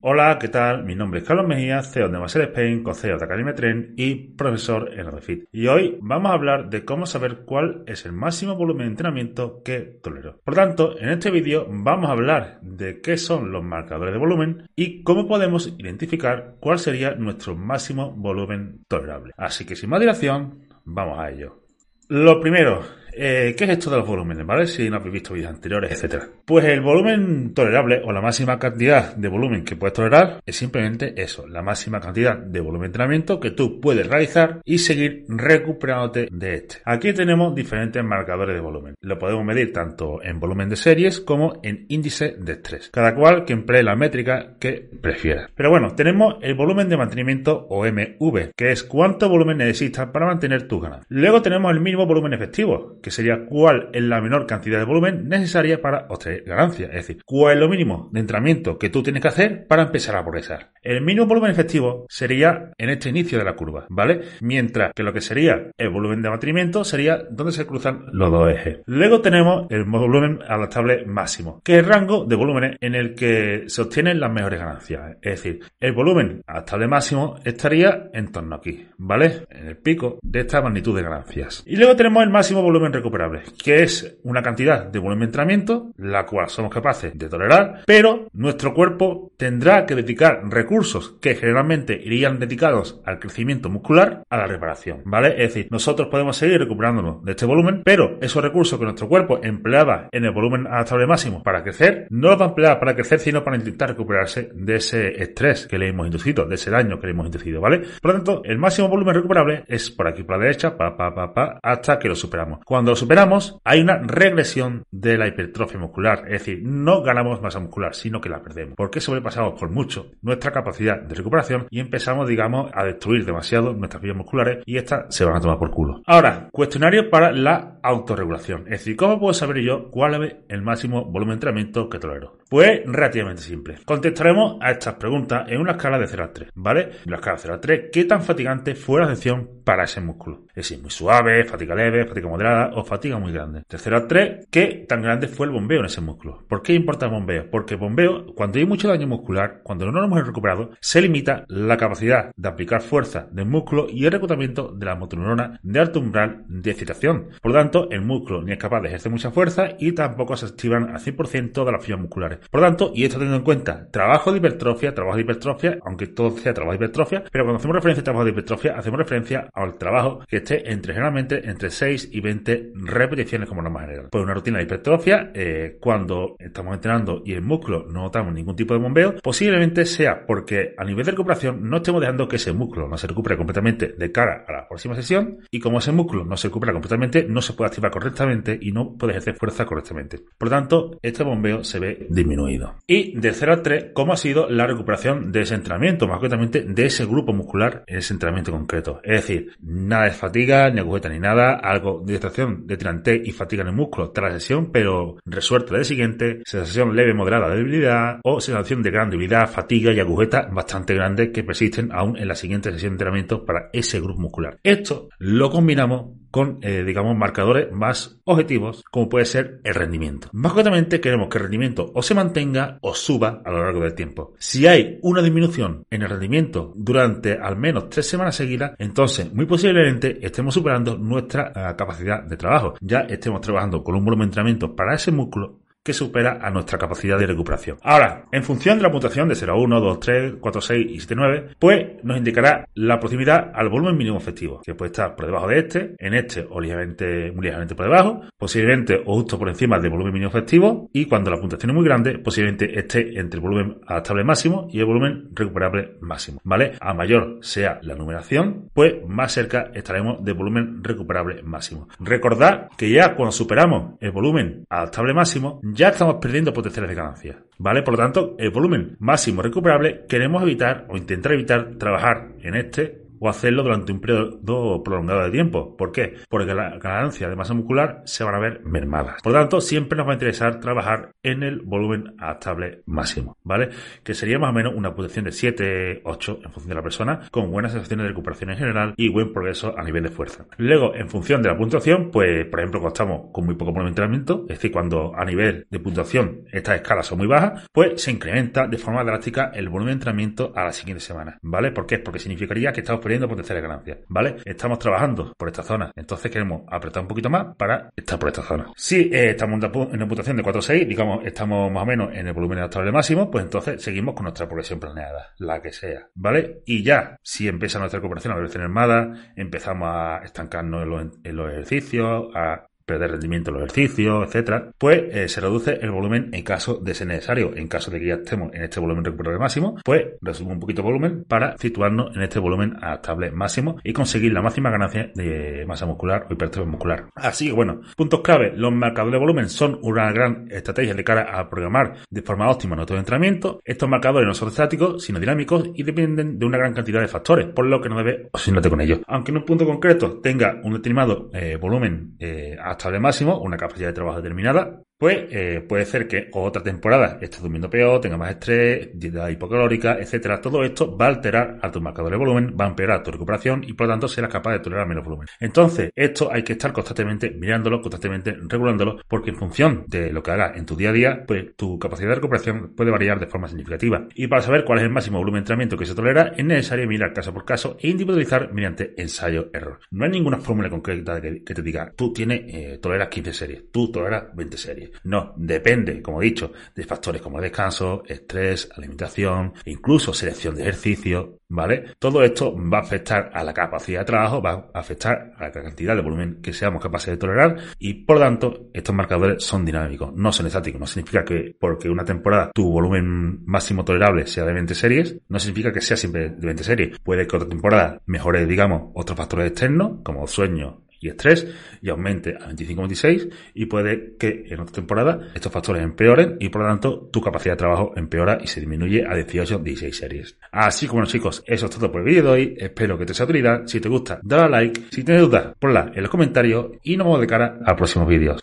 Hola, ¿qué tal? Mi nombre es Carlos Mejía, CEO de Master Spain, CEO de Academia Tren y profesor en Refit. Y hoy vamos a hablar de cómo saber cuál es el máximo volumen de entrenamiento que tolero. Por tanto, en este vídeo vamos a hablar de qué son los marcadores de volumen y cómo podemos identificar cuál sería nuestro máximo volumen tolerable. Así que sin más dilación, vamos a ello. Lo primero, eh, ¿Qué es esto de los volúmenes? ¿Vale? Si no habéis visto vídeos anteriores, etcétera. Pues el volumen tolerable o la máxima cantidad de volumen que puedes tolerar es simplemente eso, la máxima cantidad de volumen de entrenamiento que tú puedes realizar y seguir recuperándote de este. Aquí tenemos diferentes marcadores de volumen. Lo podemos medir tanto en volumen de series como en índice de estrés. Cada cual que emplee la métrica que prefiera. Pero bueno, tenemos el volumen de mantenimiento o MV, que es cuánto volumen necesitas para mantener tu ganas. Luego tenemos el mínimo volumen efectivo, que sería cuál es la menor cantidad de volumen necesaria para obtener ganancias. Es decir, cuál es lo mínimo de entrenamiento que tú tienes que hacer para empezar a progresar. El mínimo volumen efectivo sería en este inicio de la curva, ¿vale? Mientras que lo que sería el volumen de mantenimiento sería donde se cruzan los dos ejes. Luego tenemos el volumen adaptable máximo, que es el rango de volúmenes en el que se obtienen las mejores ganancias. Es decir, el volumen adaptable máximo estaría en torno aquí, ¿vale? En el pico de esta magnitud de ganancias. Y luego tenemos el máximo volumen recuperable, que es una cantidad de volumen de entrenamiento, la cual somos capaces de tolerar, pero nuestro cuerpo tendrá que dedicar recursos que generalmente irían dedicados al crecimiento muscular a la reparación, ¿vale? Es decir, nosotros podemos seguir recuperándonos de este volumen, pero esos recursos que nuestro cuerpo empleaba en el volumen adaptable máximo para crecer, no los va a emplear para crecer, sino para intentar recuperarse de ese estrés que le hemos inducido, de ese daño que le hemos inducido, ¿vale? Por lo tanto, el máximo volumen recuperable es por aquí, por la derecha, pa, pa, pa, pa, hasta que lo superamos. Cuando lo superamos, hay una regresión de la hipertrofia muscular, es decir, no ganamos masa muscular, sino que la perdemos, porque sobrepasamos por mucho nuestra capacidad de recuperación y empezamos, digamos, a destruir demasiado nuestras vías musculares y estas se van a tomar por culo. Ahora, cuestionario para la autorregulación, es decir, ¿cómo puedo saber yo cuál es el máximo volumen de entrenamiento que tolero? Pues relativamente simple. Contestaremos a estas preguntas en una escala de 0 a 3, ¿vale? En la escala de 0 a 3, ¿qué tan fatigante fue la sesión para ese músculo? Es decir, muy suave, fatiga leve, fatiga moderada o fatiga muy grande. Tercero a tres, ¿qué tan grande fue el bombeo en ese músculo? ¿Por qué importa el bombeo? Porque el bombeo, cuando hay mucho daño muscular, cuando no lo hemos recuperado, se limita la capacidad de aplicar fuerza del músculo y el reclutamiento de la motoneurona de alto umbral de excitación. Por lo tanto, el músculo ni es capaz de ejercer mucha fuerza y tampoco se activan al 100% de las fibras musculares. Por lo tanto, y esto teniendo en cuenta trabajo de hipertrofia, trabajo de hipertrofia, aunque todo sea trabajo de hipertrofia, pero cuando hacemos referencia a trabajo de hipertrofia, hacemos referencia al trabajo que esté entre generalmente entre 6 y 20 repeticiones como norma general. Pues una rutina de hipertrofia, eh, cuando estamos entrenando y el músculo no notamos ningún tipo de bombeo, posiblemente sea porque a nivel de recuperación no estemos dejando que ese músculo no se recupere completamente de cara a la próxima sesión y como ese músculo no se recupera completamente, no se puede activar correctamente y no puede ejercer fuerza correctamente. Por lo tanto, este bombeo se ve disminuido. Y de 0 a 3, ¿cómo ha sido la recuperación de ese entrenamiento? Más concretamente de ese grupo muscular en ese entrenamiento concreto. Es decir, nada de fatiga, ni agujeta ni nada, algo de distracción de tirante y fatiga en el músculo tras la sesión, pero resuelto de siguiente, sensación leve moderada de debilidad o sensación de gran debilidad, fatiga y agujeta bastante grandes que persisten aún en la siguiente sesión de entrenamiento para ese grupo muscular. Esto lo combinamos con, eh, digamos, marcadores más objetivos, como puede ser el rendimiento. Más concretamente, queremos que el rendimiento o se mantenga o suba a lo largo del tiempo. Si hay una disminución en el rendimiento durante al menos tres semanas seguidas, entonces muy posiblemente estemos superando nuestra eh, capacidad de trabajo. Ya estemos trabajando con un volumen de entrenamiento para ese músculo que supera a nuestra capacidad de recuperación. Ahora, en función de la puntuación de 0 a 1, 2, 3, 4, 6 y 7, 9, pues nos indicará la proximidad al volumen mínimo efectivo, que puede estar por debajo de este, en este o ligeramente, muy ligeramente por debajo, posiblemente o justo por encima del volumen mínimo efectivo, y cuando la puntuación es muy grande, posiblemente esté entre el volumen adaptable máximo y el volumen recuperable máximo, ¿vale? A mayor sea la numeración, pues más cerca estaremos del volumen recuperable máximo. Recordad que ya cuando superamos el volumen adaptable máximo, ya estamos perdiendo potenciales de ganancia. ¿Vale? Por lo tanto, el volumen máximo recuperable queremos evitar o intentar evitar trabajar en este o hacerlo durante un periodo prolongado de tiempo. ¿Por qué? Porque la ganancia de masa muscular se van a ver mermadas. Por tanto, siempre nos va a interesar trabajar en el volumen adaptable máximo, ¿vale? Que sería más o menos una puntuación de 7, 8 en función de la persona, con buenas sensaciones de recuperación en general y buen progreso a nivel de fuerza. Luego, en función de la puntuación, pues, por ejemplo, cuando estamos con muy poco volumen de entrenamiento, es decir, cuando a nivel de puntuación estas escalas son muy bajas, pues se incrementa de forma drástica el volumen de entrenamiento a la siguiente semana, ¿vale? ¿Por qué? Porque significaría que estamos perdiendo potenciales ganancias, ¿vale? Estamos trabajando por esta zona, entonces queremos apretar un poquito más para estar por esta zona. Si eh, estamos en una puntuación de 4 6, digamos, estamos más o menos en el volumen adaptable máximo, pues entonces seguimos con nuestra progresión planeada, la que sea, ¿vale? Y ya, si empieza nuestra recuperación a veces armada, empezamos a estancarnos en los, en los ejercicios, a perder rendimiento en los ejercicios, etcétera, pues eh, se reduce el volumen en caso de ser necesario. En caso de que ya estemos en este volumen recuperable máximo, pues reducimos un poquito el volumen para situarnos en este volumen adaptable máximo y conseguir la máxima ganancia de masa muscular o hipertrofia muscular. Así que bueno, puntos clave, los marcadores de volumen son una gran estrategia de cara a programar de forma óptima nuestro entrenamiento. Estos marcadores no son estáticos, sino dinámicos y dependen de una gran cantidad de factores, por lo que no debe obsesionarte con ellos. Aunque en un punto concreto tenga un determinado eh, volumen eh, estable máximo, una capacidad de trabajo determinada, pues eh, puede ser que otra temporada estés durmiendo peor, tenga más estrés, dieta hipocalórica, etcétera. Todo esto va a alterar a tu marcador de volumen, va a empeorar tu recuperación y por lo tanto serás capaz de tolerar menos volumen. Entonces, esto hay que estar constantemente mirándolo, constantemente regulándolo, porque en función de lo que hagas en tu día a día, pues tu capacidad de recuperación puede variar de forma significativa. Y para saber cuál es el máximo volumen de entrenamiento que se tolera, es necesario mirar caso por caso e individualizar mediante ensayo-error. No hay ninguna fórmula concreta que, te diga, tú tienes, eh, toleras 15 series, tú toleras 20 series. No, depende, como he dicho, de factores como descanso, estrés, alimentación, incluso selección de ejercicio, ¿vale? Todo esto va a afectar a la capacidad de trabajo, va a afectar a la cantidad de volumen que seamos capaces de tolerar y por tanto estos marcadores son dinámicos, no son estáticos. No significa que porque una temporada tu volumen máximo tolerable sea de 20 series, no significa que sea siempre de 20 series. Puede que otra temporada mejore, digamos, otros factores externos como sueño, y estrés y aumente a 25-26 y puede que en otra temporada estos factores empeoren y por lo tanto tu capacidad de trabajo empeora y se disminuye a 18-16 series. Así que bueno chicos, eso es todo por el vídeo de hoy, espero que te sea utilidad, si te gusta dale a like, si tienes dudas ponla en los comentarios y nos vemos de cara a próximos vídeos.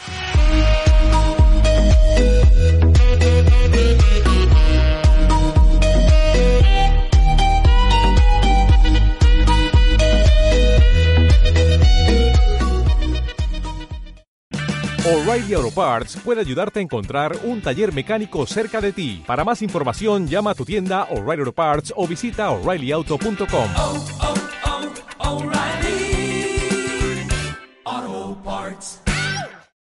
O'Reilly Auto Parts puede ayudarte a encontrar un taller mecánico cerca de ti. Para más información, llama a tu tienda O'Reilly Auto Parts o visita oreillyauto.com.